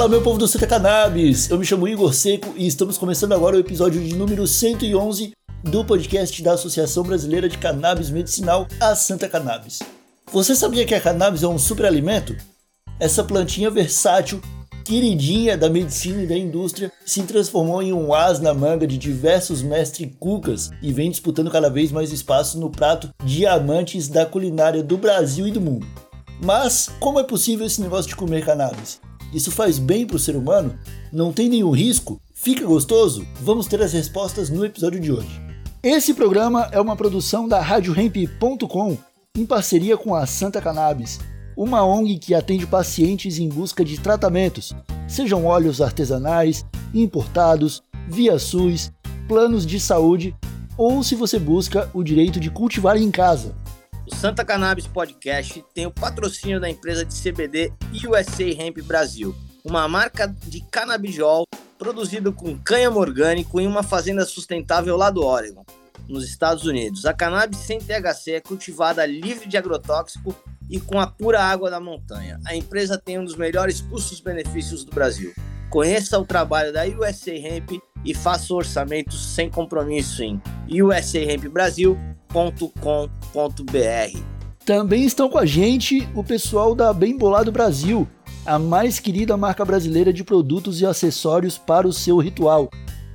Fala, meu povo do Santa Cannabis! Eu me chamo Igor Seco e estamos começando agora o episódio de número 111 do podcast da Associação Brasileira de Cannabis Medicinal, a Santa Cannabis. Você sabia que a cannabis é um superalimento? Essa plantinha versátil, queridinha da medicina e da indústria, se transformou em um as na manga de diversos mestres cucas e vem disputando cada vez mais espaço no prato diamantes da culinária do Brasil e do mundo. Mas como é possível esse negócio de comer cannabis? Isso faz bem para o ser humano? Não tem nenhum risco? Fica gostoso? Vamos ter as respostas no episódio de hoje. Esse programa é uma produção da RadioHemp.com em parceria com a Santa Cannabis, uma ONG que atende pacientes em busca de tratamentos, sejam óleos artesanais, importados, via SUS, planos de saúde ou se você busca o direito de cultivar em casa. O Santa Cannabis Podcast tem o patrocínio da empresa de CBD USA Hemp Brasil, uma marca de canabidiol produzido com cânhamo orgânico em uma fazenda sustentável lá do Oregon, nos Estados Unidos. A cannabis sem THC é cultivada livre de agrotóxico e com a pura água da montanha. A empresa tem um dos melhores custos-benefícios do Brasil. Conheça o trabalho da USA Hemp e faça orçamentos sem compromisso em usahempbrasil.com.br. Também estão com a gente o pessoal da Bem Bolado Brasil, a mais querida marca brasileira de produtos e acessórios para o seu ritual.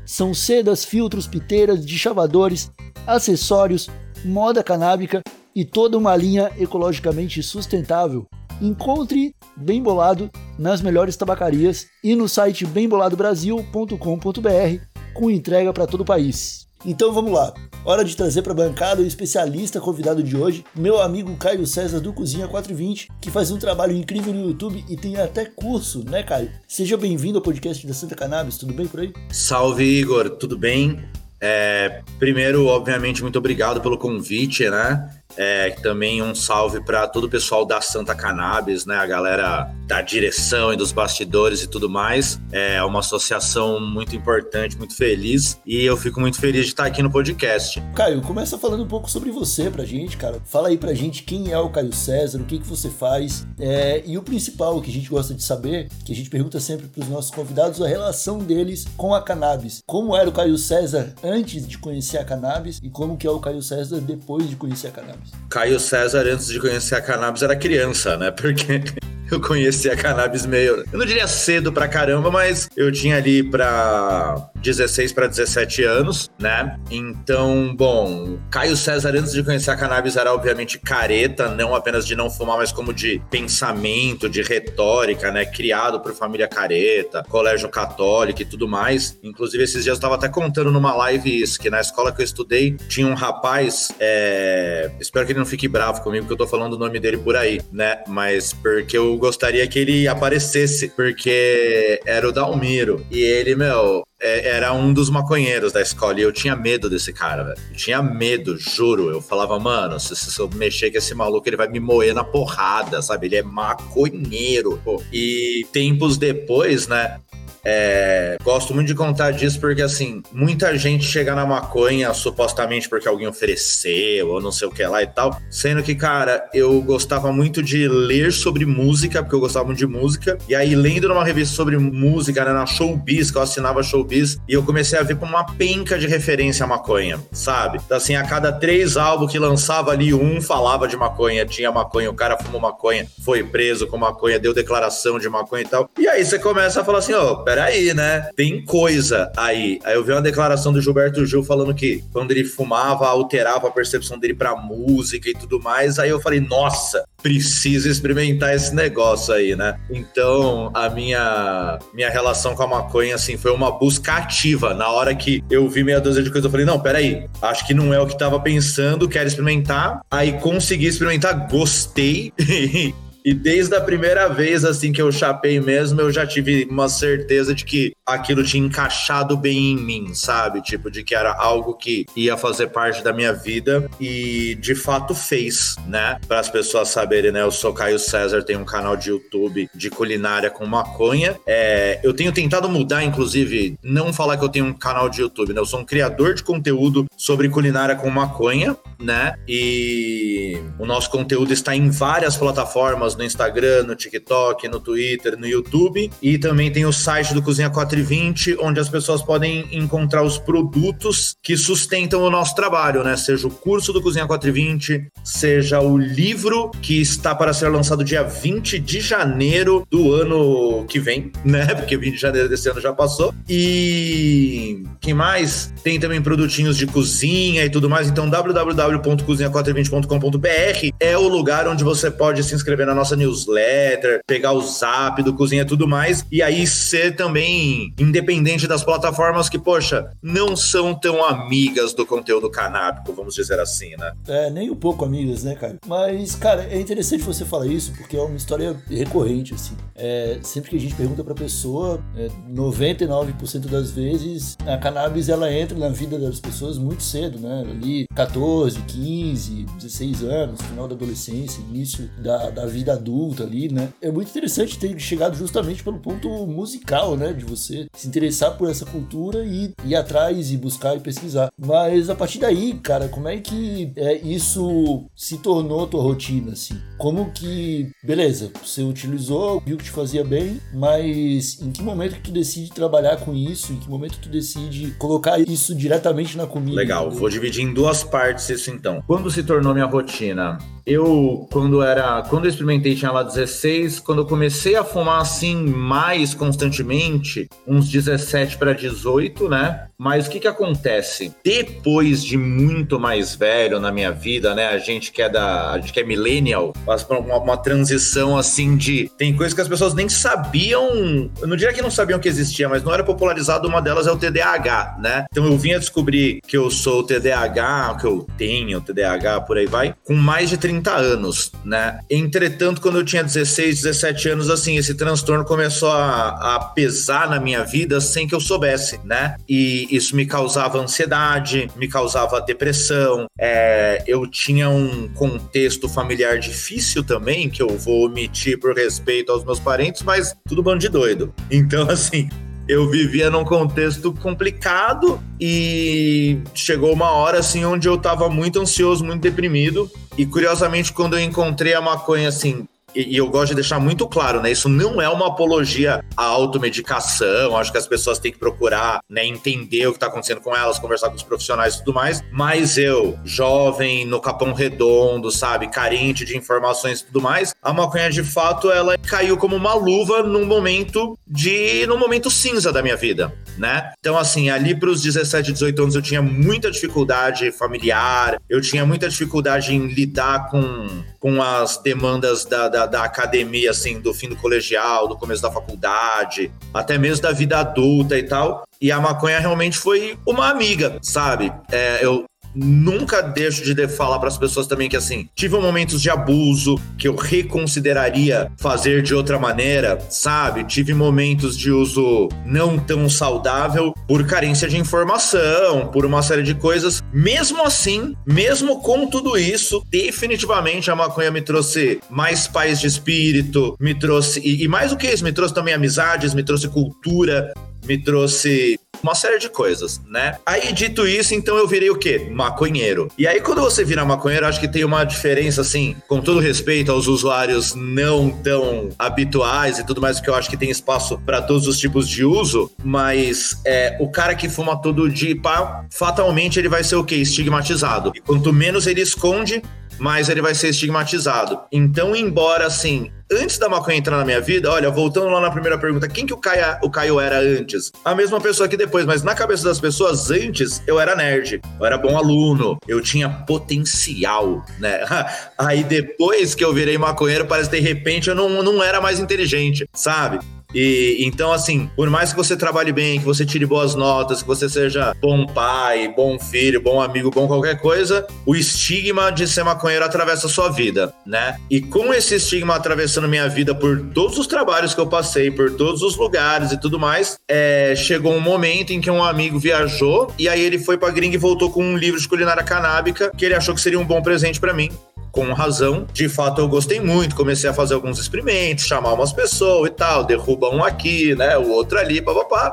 São sedas, filtros, piteiras, deschavadores, acessórios, moda canábica e toda uma linha ecologicamente sustentável. Encontre Bem Bolado nas melhores tabacarias e no site bemboladobrasil.com.br com entrega para todo o país. Então vamos lá, hora de trazer para a bancada o especialista convidado de hoje, meu amigo Caio César do Cozinha 420, que faz um trabalho incrível no YouTube e tem até curso, né, Caio? Seja bem-vindo ao podcast da Santa Cannabis, tudo bem por aí? Salve, Igor, tudo bem? É, primeiro, obviamente, muito obrigado pelo convite, né? É, também um salve para todo o pessoal da Santa Cannabis, né? A galera da direção e dos bastidores e tudo mais. É uma associação muito importante, muito feliz. E eu fico muito feliz de estar aqui no podcast. Caio, começa falando um pouco sobre você pra gente, cara. Fala aí pra gente quem é o Caio César, o que, que você faz. É, e o principal que a gente gosta de saber, que a gente pergunta sempre pros nossos convidados, a relação deles com a cannabis. Como era o Caio César antes de conhecer a cannabis e como que é o Caio César depois de conhecer a cannabis. Caio César, antes de conhecer a cannabis, era criança, né? Porque eu conheci a cannabis meio. Eu não diria cedo pra caramba, mas eu tinha ali pra 16 para 17 anos, né? Então, bom, Caio César, antes de conhecer a cannabis, era obviamente careta, não apenas de não fumar, mas como de pensamento, de retórica, né? Criado por família careta, colégio católico e tudo mais. Inclusive, esses dias eu tava até contando numa live isso, que na escola que eu estudei tinha um rapaz, é... espero que ele não fique bravo comigo, porque eu tô falando o nome dele por aí, né? Mas porque eu gostaria que ele aparecesse, porque era o Dalmiro. E ele, meu, é, era um dos maconheiros da escola e eu tinha medo desse cara, velho. Eu tinha medo, juro. Eu falava, mano, se, se, eu mexer com esse maluco, ele vai me moer na porrada, sabe? Ele é maconheiro. Pô. E tempos depois, né? É, gosto muito de contar disso porque, assim, muita gente chega na maconha supostamente porque alguém ofereceu ou não sei o que lá e tal. Sendo que, cara, eu gostava muito de ler sobre música, porque eu gostava muito de música. E aí, lendo numa revista sobre música, né, na Showbiz, que eu assinava Showbiz, e eu comecei a ver com uma penca de referência à maconha, sabe? Então, assim, a cada três álbuns que lançava ali, um falava de maconha, tinha maconha, o cara fumou maconha, foi preso com maconha, deu declaração de maconha e tal. E aí você começa a falar assim, ó, oh, peraí, né? Tem coisa aí. Aí eu vi uma declaração do Gilberto Gil falando que quando ele fumava, alterava a percepção dele pra música e tudo mais. Aí eu falei, nossa, preciso experimentar esse negócio aí, né? Então, a minha, minha relação com a maconha, assim, foi uma busca ativa. Na hora que eu vi meia dúzia de coisas, eu falei, não, peraí, acho que não é o que tava pensando, quero experimentar. Aí consegui experimentar, gostei. E desde a primeira vez, assim, que eu chapei mesmo, eu já tive uma certeza de que aquilo tinha encaixado bem em mim, sabe? Tipo, de que era algo que ia fazer parte da minha vida e de fato fez, né? Para as pessoas saberem, né? Eu sou Caio César, tenho um canal de YouTube de culinária com maconha. É, eu tenho tentado mudar, inclusive, não falar que eu tenho um canal de YouTube, né? Eu sou um criador de conteúdo sobre culinária com maconha, né? E o nosso conteúdo está em várias plataformas, no Instagram, no TikTok, no Twitter, no YouTube. E também tem o site do Cozinha 420, onde as pessoas podem encontrar os produtos que sustentam o nosso trabalho, né? Seja o curso do Cozinha 420, seja o livro que está para ser lançado dia 20 de janeiro do ano que vem, né? Porque 20 de janeiro desse ano já passou. E quem mais? Tem também produtinhos de cozinha e tudo mais. Então, www.cozinha420.com.br é o lugar onde você pode se inscrever na nossa newsletter, pegar o zap do Cozinha e tudo mais. E aí ser também independente das plataformas que, poxa, não são tão amigas do conteúdo canábico, vamos dizer assim, né? É, nem um pouco amigas, né, cara? Mas, cara, é interessante você falar isso, porque é uma história recorrente, assim. É, sempre que a gente pergunta pra pessoa, é, 99% das vezes a cannabis ela entra na vida das pessoas muito cedo, né? Ali 14, 15, 16 anos, final da adolescência, início da, da vida adulta ali, né? É muito interessante ter chegado justamente pelo ponto musical, né? De você se interessar por essa cultura e ir atrás e buscar e pesquisar. Mas a partir daí, cara, como é que é, isso se tornou tua rotina, assim? Como que, beleza, você utilizou, viu que te fazia bem, mas em que momento que tu decide trabalhar com isso? Em que momento tu decide colocar isso diretamente na comida? Legal, vou dividir em duas partes isso então. Quando se tornou minha rotina? Eu, quando era. Quando eu experimentei, tinha lá 16. Quando eu comecei a fumar assim mais constantemente, uns 17 para 18, né? Mas o que que acontece? Depois de muito mais velho na minha vida, né? A gente que é da. A gente que é millennial, faz uma, uma transição assim de. Tem coisas que as pessoas nem sabiam. Eu não diria que não sabiam que existia, mas não era popularizado. Uma delas é o TDAH, né? Então eu vim a descobrir que eu sou TDAH, que eu tenho TDAH, por aí vai, com mais de 30 anos, né? Entretanto, quando eu tinha 16, 17 anos, assim, esse transtorno começou a, a pesar na minha vida sem que eu soubesse, né? E isso me causava ansiedade, me causava depressão. É, eu tinha um contexto familiar difícil também, que eu vou omitir por respeito aos meus parentes, mas tudo bando de doido. Então, assim, eu vivia num contexto complicado e chegou uma hora assim onde eu tava muito ansioso, muito deprimido. E curiosamente, quando eu encontrei a maconha assim, e, eu gosto de deixar muito claro, né? Isso não é uma apologia à automedicação. Acho que as pessoas têm que procurar, né, entender o que está acontecendo com elas, conversar com os profissionais e tudo mais. Mas eu, jovem, no capão redondo, sabe, carente de informações e tudo mais, a maconha de fato ela caiu como uma luva num momento de num momento cinza da minha vida, né? Então assim, ali para os 17, 18 anos eu tinha muita dificuldade familiar, eu tinha muita dificuldade em lidar com, com as demandas da, da da, academia, assim, do fim do colegial, do começo da faculdade, até mesmo da vida adulta e tal. E a maconha realmente foi uma amiga, sabe? É, eu nunca deixo de falar para as pessoas também que assim, tive momentos de abuso que eu reconsideraria fazer de outra maneira, sabe? Tive momentos de uso não tão saudável por carência de informação, por uma série de coisas. Mesmo assim, mesmo com tudo isso, definitivamente a maconha me trouxe mais paz de espírito, me trouxe e, e mais do que isso, me trouxe também amizades, me trouxe cultura, me trouxe uma série de coisas, né? Aí, dito isso, então eu virei o quê? Maconheiro. E aí, quando você vira maconheiro, acho que tem uma diferença, assim, com todo respeito aos usuários não tão habituais e tudo mais, que eu acho que tem espaço para todos os tipos de uso, mas é, o cara que fuma todo dia, pá, fatalmente ele vai ser o quê? Estigmatizado. E quanto menos ele esconde, mais ele vai ser estigmatizado. Então, embora assim, antes da maconha entrar na minha vida, olha, voltando lá na primeira pergunta, quem que o Caio, o Caio era antes? A mesma pessoa que depois, mas na cabeça das pessoas, antes eu era nerd, eu era bom aluno, eu tinha potencial, né? Aí depois que eu virei maconheiro, parece que de repente eu não, não era mais inteligente, sabe? E então, assim, por mais que você trabalhe bem, que você tire boas notas, que você seja bom pai, bom filho, bom amigo, bom qualquer coisa, o estigma de ser maconheiro atravessa a sua vida, né? E com esse estigma atravessando minha vida por todos os trabalhos que eu passei, por todos os lugares e tudo mais, é, chegou um momento em que um amigo viajou e aí ele foi pra gringa e voltou com um livro de culinária canábica que ele achou que seria um bom presente para mim com razão. De fato, eu gostei muito, comecei a fazer alguns experimentos, chamar umas pessoas e tal, derruba um aqui, né, o outro ali, papapá.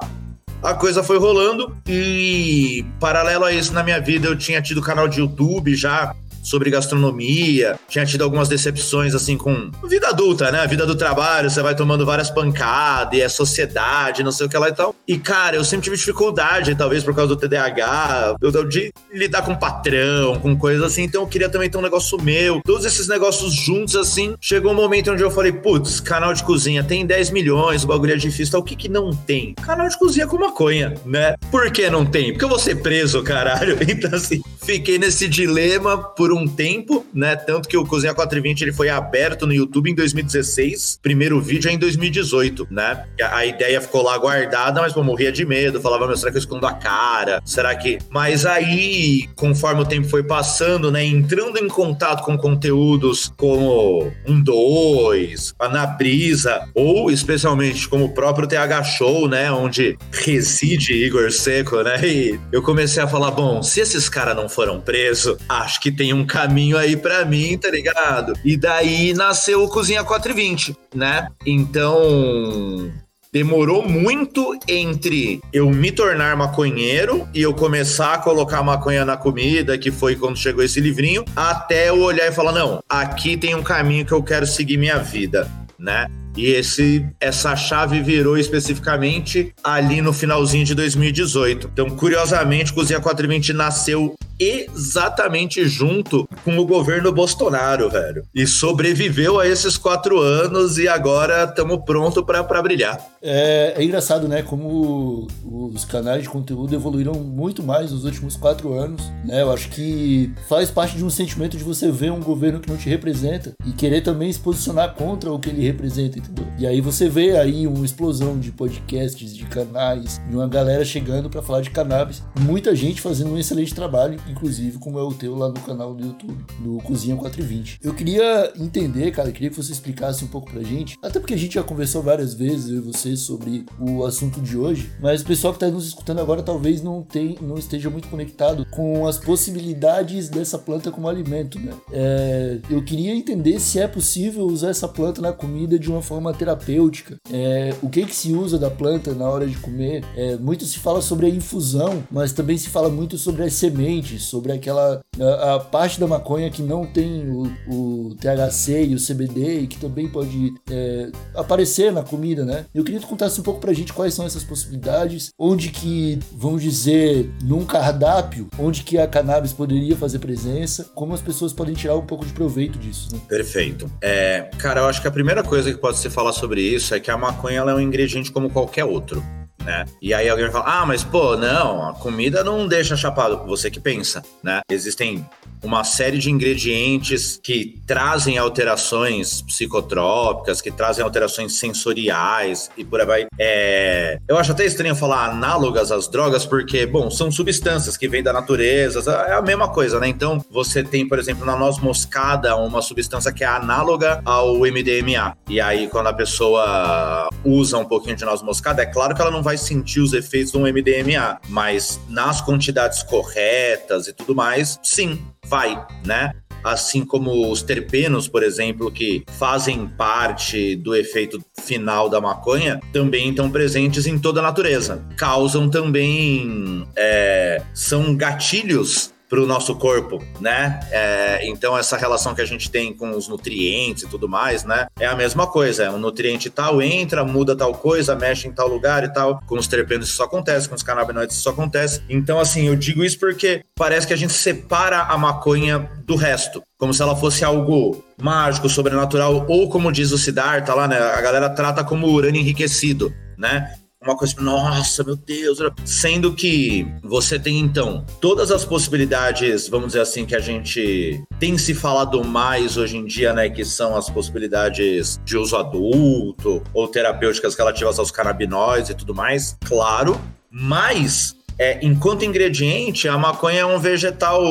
a coisa foi rolando e, paralelo a isso, na minha vida, eu tinha tido canal de YouTube já sobre gastronomia, tinha tido algumas decepções assim com vida adulta, né? A vida do trabalho, você vai tomando várias pancadas, e é sociedade, não sei o que lá e tal. E cara, eu sempre tive dificuldade, talvez por causa do TDAH, eu, de lidar com patrão, com coisas assim, então eu queria também ter um negócio meu. Todos esses negócios juntos assim, chegou um momento onde eu falei, putz, canal de cozinha tem 10 milhões, o bagulho é difícil, tá? o que que não tem? Canal de cozinha com maconha, né? Por que não tem? Porque eu vou ser preso, caralho. Então assim, fiquei nesse dilema por um tempo, né? Tanto que o Cozinha 420 ele foi aberto no YouTube em 2016, primeiro vídeo é em 2018, né? A ideia ficou lá guardada, mas pô, morria de medo, falava, meu, será que eu escondo a cara? Será que. Mas aí, conforme o tempo foi passando, né? Entrando em contato com conteúdos como um 2, a Na Brisa, ou especialmente como o próprio TH Show, né? Onde reside Igor Seco, né? E eu comecei a falar, bom, se esses caras não foram presos, acho que tem um caminho aí para mim, tá ligado? E daí nasceu o Cozinha 420, né? Então, demorou muito entre eu me tornar maconheiro e eu começar a colocar maconha na comida, que foi quando chegou esse livrinho, até eu olhar e falar: não, aqui tem um caminho que eu quero seguir minha vida, né? E esse, essa chave virou especificamente ali no finalzinho de 2018. Então, curiosamente, Cozinha 420 nasceu exatamente junto com o governo Bolsonaro, velho. E sobreviveu a esses quatro anos e agora estamos prontos para brilhar. É, é, engraçado, né? Como os canais de conteúdo evoluíram muito mais nos últimos quatro anos, né? Eu acho que faz parte de um sentimento de você ver um governo que não te representa e querer também se posicionar contra o que ele representa, entendeu? E aí você vê aí uma explosão de podcasts, de canais, e uma galera chegando para falar de cannabis, muita gente fazendo um excelente trabalho, inclusive como é o teu lá no canal do YouTube, do Cozinha 420. Eu queria entender, cara, queria que você explicasse um pouco pra gente, até porque a gente já conversou várias vezes, eu e você, sobre o assunto de hoje, mas o pessoal que tá nos escutando agora talvez não, tem, não esteja muito conectado com as possibilidades dessa planta como alimento, né? É, eu queria entender se é possível usar essa planta na comida de uma forma terapêutica. É, o que que se usa da planta na hora de comer? É, muito se fala sobre a infusão, mas também se fala muito sobre as sementes, sobre aquela a, a parte da maconha que não tem o, o, THC e o CBD e que também pode é, aparecer na comida, né? Eu queria que tu contasse um pouco pra gente quais são essas possibilidades, onde que, vamos dizer, num cardápio, onde que a cannabis poderia fazer presença, como as pessoas podem tirar um pouco de proveito disso, né? Perfeito. É, cara, eu acho que a primeira coisa que pode ser falar sobre isso é que a maconha é um ingrediente como qualquer outro. Né? E aí alguém vai falar, ah, mas pô, não, a comida não deixa chapado, você que pensa, né? Existem uma série de ingredientes que trazem alterações psicotrópicas, que trazem alterações sensoriais e por aí vai. É... Eu acho até estranho falar análogas às drogas, porque, bom, são substâncias que vêm da natureza, é a mesma coisa, né? Então, você tem, por exemplo, na noz moscada, uma substância que é análoga ao MDMA. E aí, quando a pessoa usa um pouquinho de noz moscada, é claro que ela não vai sentir os efeitos do MDMA, mas nas quantidades corretas e tudo mais, sim, vai, né? assim como os terpenos, por exemplo, que fazem parte do efeito final da maconha, também estão presentes em toda a natureza. Causam também. É, são gatilhos para o nosso corpo, né? É, então essa relação que a gente tem com os nutrientes e tudo mais, né? É a mesma coisa. Um nutriente tal entra, muda tal coisa, mexe em tal lugar e tal. Com os terpenos isso acontece, com os canabinoides isso acontece. Então assim, eu digo isso porque parece que a gente separa a maconha do resto, como se ela fosse algo mágico, sobrenatural ou como diz o Siddhartha lá, né? A galera trata como urânio enriquecido, né? Uma coisa, nossa, meu Deus, sendo que você tem então todas as possibilidades, vamos dizer assim, que a gente tem se falado mais hoje em dia, né, que são as possibilidades de uso adulto ou terapêuticas relativas aos canabinoides e tudo mais, claro, mas é, enquanto ingrediente, a maconha é um vegetal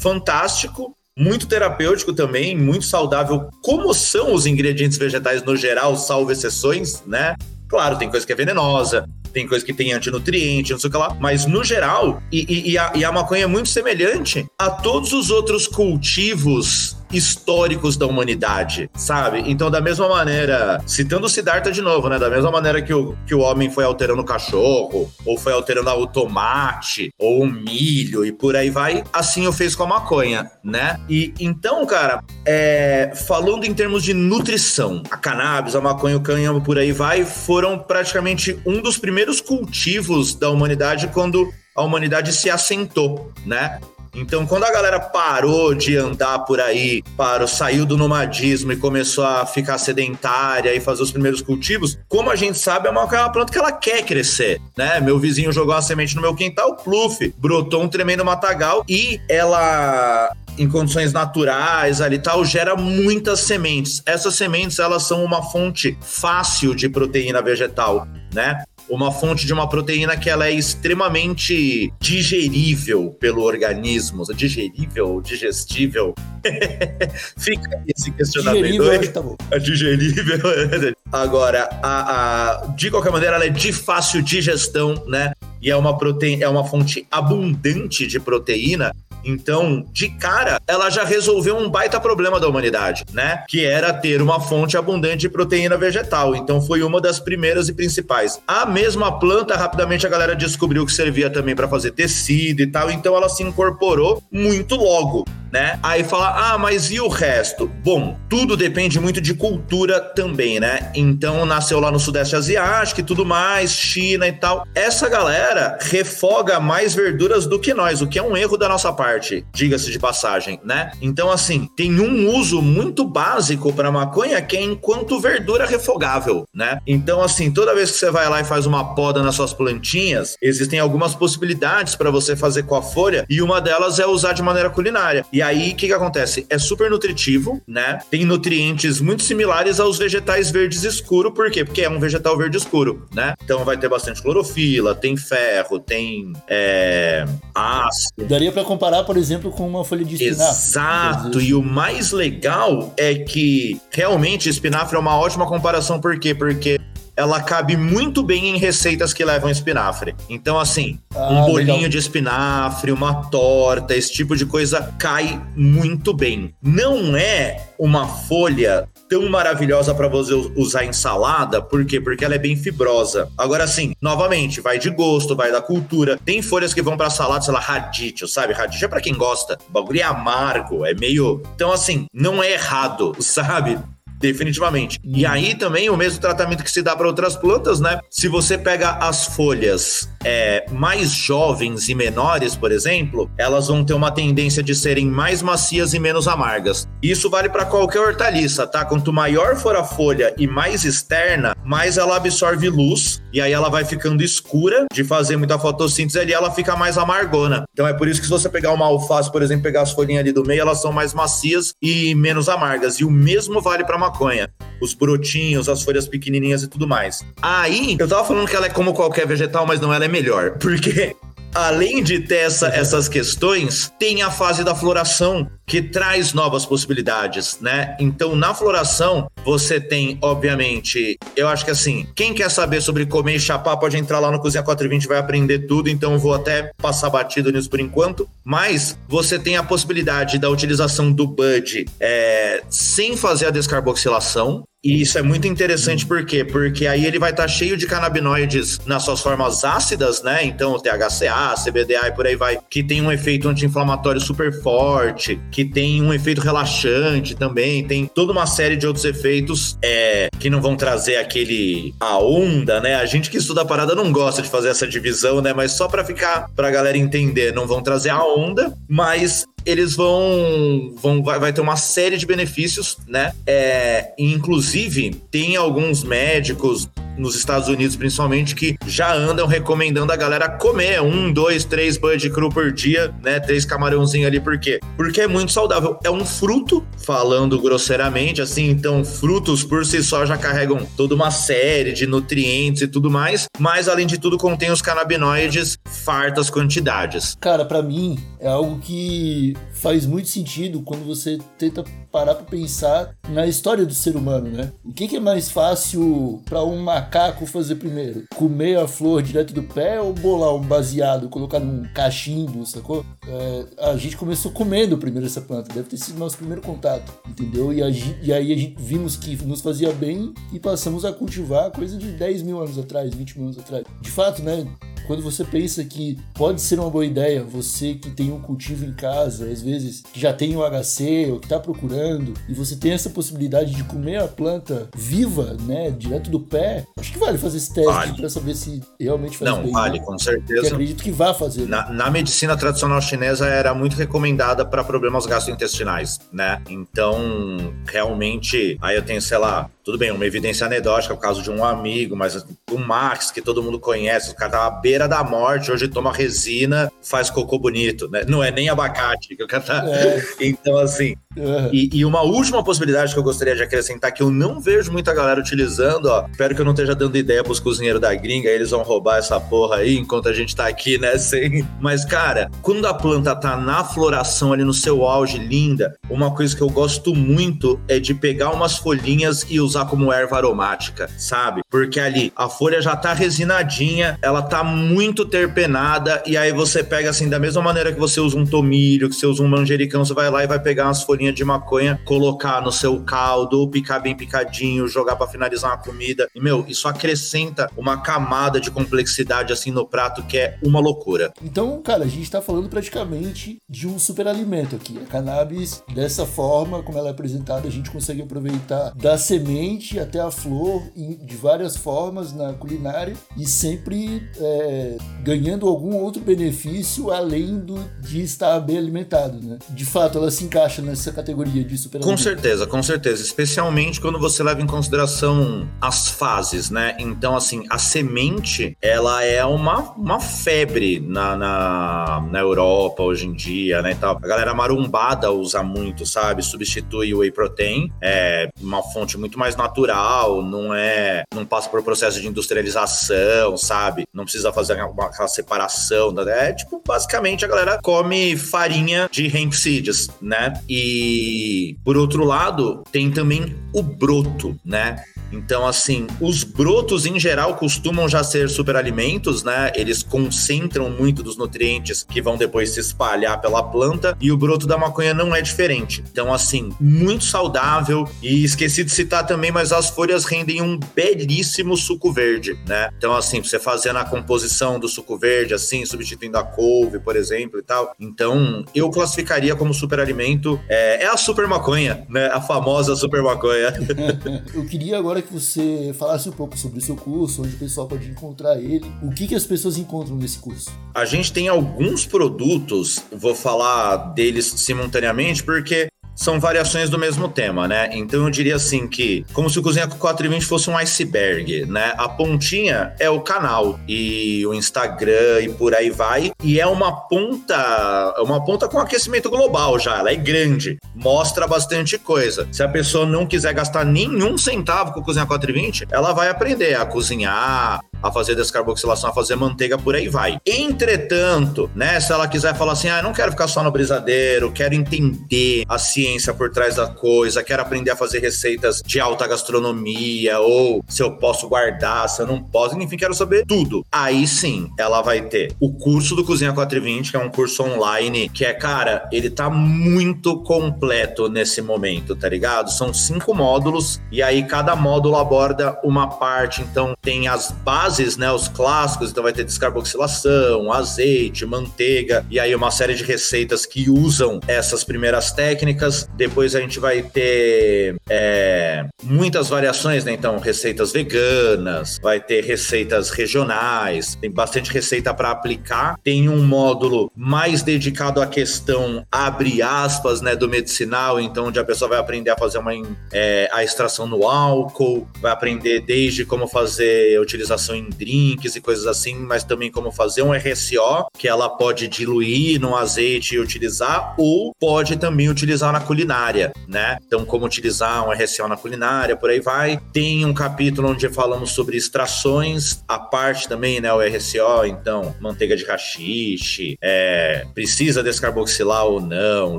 fantástico muito terapêutico também, muito saudável, como são os ingredientes vegetais no geral, salvo exceções, né? Claro, tem coisa que é venenosa, tem coisa que tem antinutriente, não sei o que lá, mas no geral, e, e, e, a, e a maconha é muito semelhante a todos os outros cultivos históricos da humanidade, sabe? Então, da mesma maneira, citando o Siddhartha de novo, né? Da mesma maneira que o, que o homem foi alterando o cachorro, ou foi alterando o tomate, ou o milho, e por aí vai, assim eu fez com a maconha, né? E então, cara, é, falando em termos de nutrição, a cannabis, a maconha, o cânhamo, por aí vai, foram praticamente um dos primeiros cultivos da humanidade quando a humanidade se assentou, né? Então, quando a galera parou de andar por aí, parou, saiu do nomadismo e começou a ficar sedentária e fazer os primeiros cultivos, como a gente sabe, é uma, planta que ela quer crescer, né? Meu vizinho jogou uma semente no meu quintal, pluf, brotou um tremendo matagal e ela em condições naturais ali tal, gera muitas sementes. Essas sementes, elas são uma fonte fácil de proteína vegetal, né? Uma fonte de uma proteína que ela é extremamente digerível pelo organismo. Digerível, digestível. Fica esse questionamento. Digerível. Tá bom. A digerível. Agora, a, a, de qualquer maneira, ela é de fácil digestão, né? E é uma, proteína, é uma fonte abundante de proteína então, de cara, ela já resolveu um baita problema da humanidade, né? Que era ter uma fonte abundante de proteína vegetal. Então, foi uma das primeiras e principais. A mesma planta, rapidamente a galera descobriu que servia também para fazer tecido e tal. Então, ela se incorporou muito logo né? Aí fala, ah, mas e o resto? Bom, tudo depende muito de cultura também, né? Então nasceu lá no Sudeste Asiático e tudo mais, China e tal. Essa galera refoga mais verduras do que nós, o que é um erro da nossa parte, diga-se de passagem, né? Então, assim, tem um uso muito básico para maconha que é enquanto verdura refogável, né? Então, assim, toda vez que você vai lá e faz uma poda nas suas plantinhas, existem algumas possibilidades para você fazer com a folha e uma delas é usar de maneira culinária. E aí, o que, que acontece? É super nutritivo, né? Tem nutrientes muito similares aos vegetais verdes escuro, por quê? Porque é um vegetal verde escuro, né? Então vai ter bastante clorofila, tem ferro, tem é, ácido. Daria para comparar, por exemplo, com uma folha de espinafre. Exato, e o mais legal é que realmente espinafre é uma ótima comparação, por quê? Porque ela cabe muito bem em receitas que levam espinafre. Então, assim, ah, um bolinho legal. de espinafre, uma torta, esse tipo de coisa cai muito bem. Não é uma folha tão maravilhosa para você usar em salada, por quê? Porque ela é bem fibrosa. Agora sim, novamente, vai de gosto, vai da cultura. Tem folhas que vão para salada, sei lá, radicchio, sabe? Radicchio é para quem gosta. O bagulho é amargo, é meio. Então assim, não é errado, sabe? Definitivamente. E aí também o mesmo tratamento que se dá para outras plantas, né? Se você pega as folhas é, mais jovens e menores, por exemplo, elas vão ter uma tendência de serem mais macias e menos amargas. Isso vale para qualquer hortaliça, tá? Quanto maior for a folha e mais externa, mais ela absorve luz e aí ela vai ficando escura de fazer muita fotossíntese ali, ela fica mais amargona. Então é por isso que se você pegar uma alface, por exemplo, pegar as folhinhas ali do meio, elas são mais macias e menos amargas. E o mesmo vale para maconha. Os brotinhos, as folhas pequenininhas e tudo mais. Aí, eu tava falando que ela é como qualquer vegetal, mas não, ela é melhor. Porque além de ter essa, essas questões, tem a fase da floração, que traz novas possibilidades, né? Então, na floração, você tem, obviamente, eu acho que assim, quem quer saber sobre comer e chapar, pode entrar lá no Cozinha 420, vai aprender tudo, então eu vou até passar batido nisso por enquanto. Mas você tem a possibilidade da utilização do bud é, sem fazer a descarboxilação, e isso é muito interessante por quê? Porque aí ele vai estar tá cheio de canabinoides nas suas formas ácidas, né? Então, THCA, CBDA e por aí vai, que tem um efeito anti-inflamatório super forte, que tem um efeito relaxante também, tem toda uma série de outros efeitos é, que não vão trazer aquele a onda, né? A gente que estuda a parada não gosta de fazer essa divisão, né? Mas só para ficar, pra galera entender, não vão trazer a onda, mas eles vão, vão vai, vai, ter uma série de benefícios, né? É, inclusive, tem alguns médicos nos Estados Unidos, principalmente, que já andam recomendando a galera comer um, dois, três bud cru por dia, né? Três camarãozinhos ali, por quê? Porque é muito saudável. É um fruto, falando grosseiramente, assim, então frutos por si só já carregam toda uma série de nutrientes e tudo mais, mas além de tudo contém os canabinoides fartas quantidades. Cara, para mim é algo que faz muito sentido quando você tenta parar para pensar na história do ser humano, né? O que, que é mais fácil para um macaco fazer primeiro? Comer a flor direto do pé ou bolar um baseado, colocar num cachimbo, sacou? É, a gente começou comendo primeiro essa planta, deve ter sido nosso primeiro contato, entendeu? E, a, e aí a gente vimos que nos fazia bem e passamos a cultivar coisa de 10 mil anos atrás, 20 mil anos atrás. De fato, né? Quando você pensa que pode ser uma boa ideia, você que tem um cultivo em casa, às vezes que já tem o um HC ou que está procurando, e você tem essa possibilidade de comer a planta viva, né, direto do pé, acho que vale fazer esse teste vale. para saber se realmente faz Não, bem. Não, vale, né? com certeza. Que acredito que vá fazer. Né? Na, na, medicina tradicional chinesa era muito recomendada para problemas gastrointestinais, né? Então, realmente, aí eu tenho, sei lá, tudo bem, uma evidência anedótica por causa de um amigo, mas o Max, que todo mundo conhece, o cara tá à beira da morte, hoje toma resina, faz cocô bonito, né? Não é nem abacate que o cara tá... É. Então, assim, Uhum. E, e, uma última possibilidade que eu gostaria de acrescentar, que eu não vejo muita galera utilizando, ó. Espero que eu não esteja dando ideia pros cozinheiros da gringa, eles vão roubar essa porra aí enquanto a gente tá aqui, né? Sem... Mas, cara, quando a planta tá na floração ali no seu auge, linda, uma coisa que eu gosto muito é de pegar umas folhinhas e usar como erva aromática, sabe? Porque ali a folha já tá resinadinha, ela tá muito terpenada, e aí você pega assim, da mesma maneira que você usa um tomilho, que você usa um manjericão, você vai lá e vai pegar umas folhinhas de maconha, colocar no seu caldo, picar bem picadinho, jogar para finalizar uma comida. E, meu, isso acrescenta uma camada de complexidade assim no prato que é uma loucura. Então, cara, a gente tá falando praticamente de um superalimento aqui. A cannabis, dessa forma, como ela é apresentada, a gente consegue aproveitar da semente até a flor de várias formas na culinária e sempre é, ganhando algum outro benefício além do, de estar bem alimentado, né? De fato, ela se encaixa nessa categoria de super Com certeza, com certeza. Especialmente quando você leva em consideração as fases, né? Então, assim, a semente, ela é uma, uma febre na, na, na Europa hoje em dia, né? Então, a galera marumbada usa muito, sabe? Substitui o whey protein. É uma fonte muito mais natural, não é... Não passa por processo de industrialização, sabe? Não precisa fazer uma, aquela separação. Né? É, tipo, basicamente a galera come farinha de hemp seeds, né? E e, por outro lado, tem também o broto, né? Então, assim, os brotos em geral costumam já ser superalimentos, né? Eles concentram muito dos nutrientes que vão depois se espalhar pela planta e o broto da maconha não é diferente. Então, assim, muito saudável e esqueci de citar também, mas as folhas rendem um belíssimo suco verde, né? Então, assim, você fazendo a composição do suco verde, assim, substituindo a couve, por exemplo, e tal. Então, eu classificaria como superalimento. É, é a super maconha, né? A famosa super maconha. eu queria agora que você falasse um pouco sobre o seu curso, onde o pessoal pode encontrar ele, o que, que as pessoas encontram nesse curso. A gente tem alguns produtos, vou falar deles simultaneamente, porque são variações do mesmo tema, né? Então eu diria assim que, como se o Cozinha com 420 fosse um iceberg, né? A pontinha é o canal e o Instagram e por aí vai. E é uma ponta, uma ponta com aquecimento global já, ela é grande, mostra bastante coisa. Se a pessoa não quiser gastar nenhum centavo com o Cozinha 420, ela vai aprender a cozinhar, a fazer descarboxilação, a fazer manteiga, por aí vai. Entretanto, né, se ela quiser falar assim, ah, não quero ficar só no brisadeiro, quero entender a ciência por trás da coisa, quero aprender a fazer receitas de alta gastronomia, ou se eu posso guardar, se eu não posso, enfim, quero saber tudo. Aí sim, ela vai ter o curso do Cozinha 420, que é um curso online, que é, cara, ele tá muito completo nesse momento, tá ligado? São cinco módulos, e aí cada módulo aborda uma parte, então tem as bases né, os clássicos, então vai ter descarboxilação, azeite, manteiga, e aí uma série de receitas que usam essas primeiras técnicas. Depois a gente vai ter é, muitas variações, né? Então, receitas veganas, vai ter receitas regionais, tem bastante receita para aplicar. Tem um módulo mais dedicado à questão, abre aspas, né, do medicinal, então onde a pessoa vai aprender a fazer uma é, a extração no álcool, vai aprender desde como fazer utilização em drinks e coisas assim, mas também como fazer um RSO, que ela pode diluir no azeite e utilizar, ou pode também utilizar na culinária, né? Então, como utilizar um RSO na culinária, por aí vai. Tem um capítulo onde falamos sobre extrações, a parte também, né, o RSO, então, manteiga de rachixe, é, precisa descarboxilar ou não,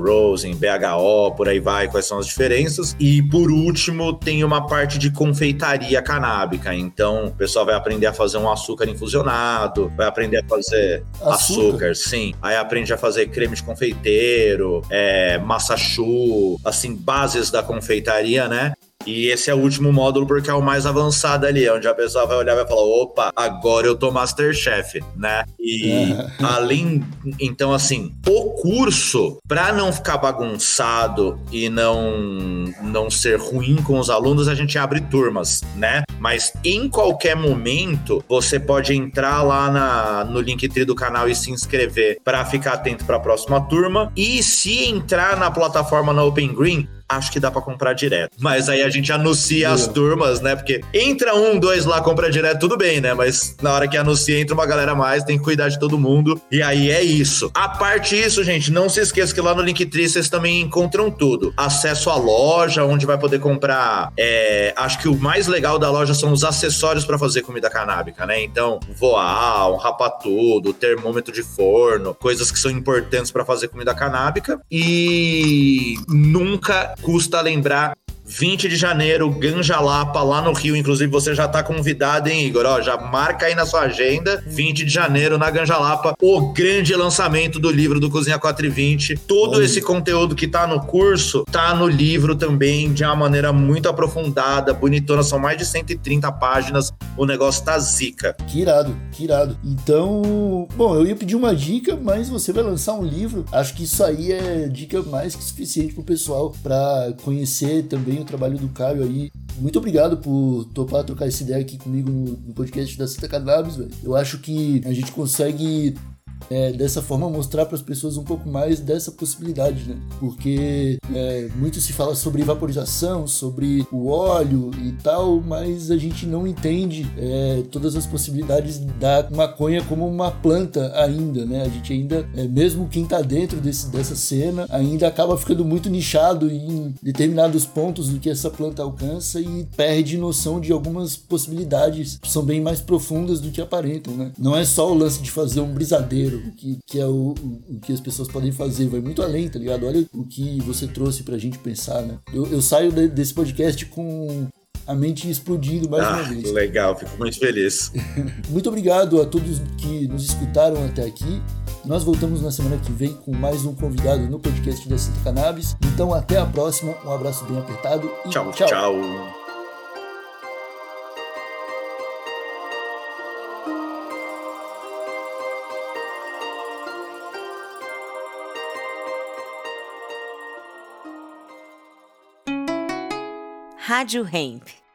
rosin, BHO, por aí vai, quais são as diferenças. E por último, tem uma parte de confeitaria canábica. Então, o pessoal vai aprender a fazer um açúcar infusionado, vai aprender a fazer açúcar, açúcar sim. Aí aprende a fazer creme de confeiteiro, é, massa chu, assim, bases da confeitaria, né? E esse é o último módulo porque é o mais avançado ali, onde a pessoa vai olhar e vai falar: opa, agora eu tô Masterchef, né? E é. além. Então, assim, o curso, para não ficar bagunçado e não, não ser ruim com os alunos, a gente abre turmas, né? Mas em qualquer momento, você pode entrar lá na, no Linktree do canal e se inscrever para ficar atento para a próxima turma. E se entrar na plataforma na Open Green, acho que dá para comprar direto. Mas aí a gente anuncia as turmas, né? Porque entra um, dois lá, compra direto, tudo bem, né? Mas na hora que anuncia, entra uma galera mais, tem que cuidar de todo mundo. E aí é isso. A parte disso, gente, não se esqueça que lá no Linktree vocês também encontram tudo. Acesso à loja, onde vai poder comprar. É, acho que o mais legal da loja são os acessórios para fazer comida canábica, né? Então, voar, um rapatudo, termômetro de forno, coisas que são importantes para fazer comida canábica. E nunca custa lembrar 20 de janeiro, Ganja Lapa, lá no Rio. Inclusive, você já tá convidado, hein, Igor? Ó, já marca aí na sua agenda. 20 de janeiro, na Ganja Lapa, o grande lançamento do livro do Cozinha 420. Todo esse conteúdo que tá no curso, tá no livro também, de uma maneira muito aprofundada, bonitona. São mais de 130 páginas. O negócio tá zica. Que irado, que irado. Então, bom, eu ia pedir uma dica, mas você vai lançar um livro. Acho que isso aí é dica mais que suficiente pro pessoal para conhecer também o trabalho do Caio aí. Muito obrigado por topar trocar essa ideia aqui comigo no, no podcast da Santa Cannabis, velho. Eu acho que a gente consegue é, dessa forma mostrar para as pessoas um pouco mais dessa possibilidade, né? Porque é, muito se fala sobre vaporização, sobre o óleo e tal, mas a gente não entende é, todas as possibilidades da maconha como uma planta ainda, né? A gente ainda, é, mesmo quem está dentro desse, dessa cena, ainda acaba ficando muito nichado em determinados pontos do que essa planta alcança e perde noção de algumas possibilidades que são bem mais profundas do que aparentam, né? Não é só o lance de fazer um brisadeiro o que, que é o, o, que as pessoas podem fazer, vai muito além, tá ligado? Olha o que você trouxe pra gente pensar, né? Eu, eu saio de, desse podcast com a mente explodindo mais ah, uma vez. Legal, fico muito feliz. muito obrigado a todos que nos escutaram até aqui. Nós voltamos na semana que vem com mais um convidado no podcast da Santa Cannabis. Então até a próxima, um abraço bem apertado e tchau. tchau. tchau. Rádio Hemp.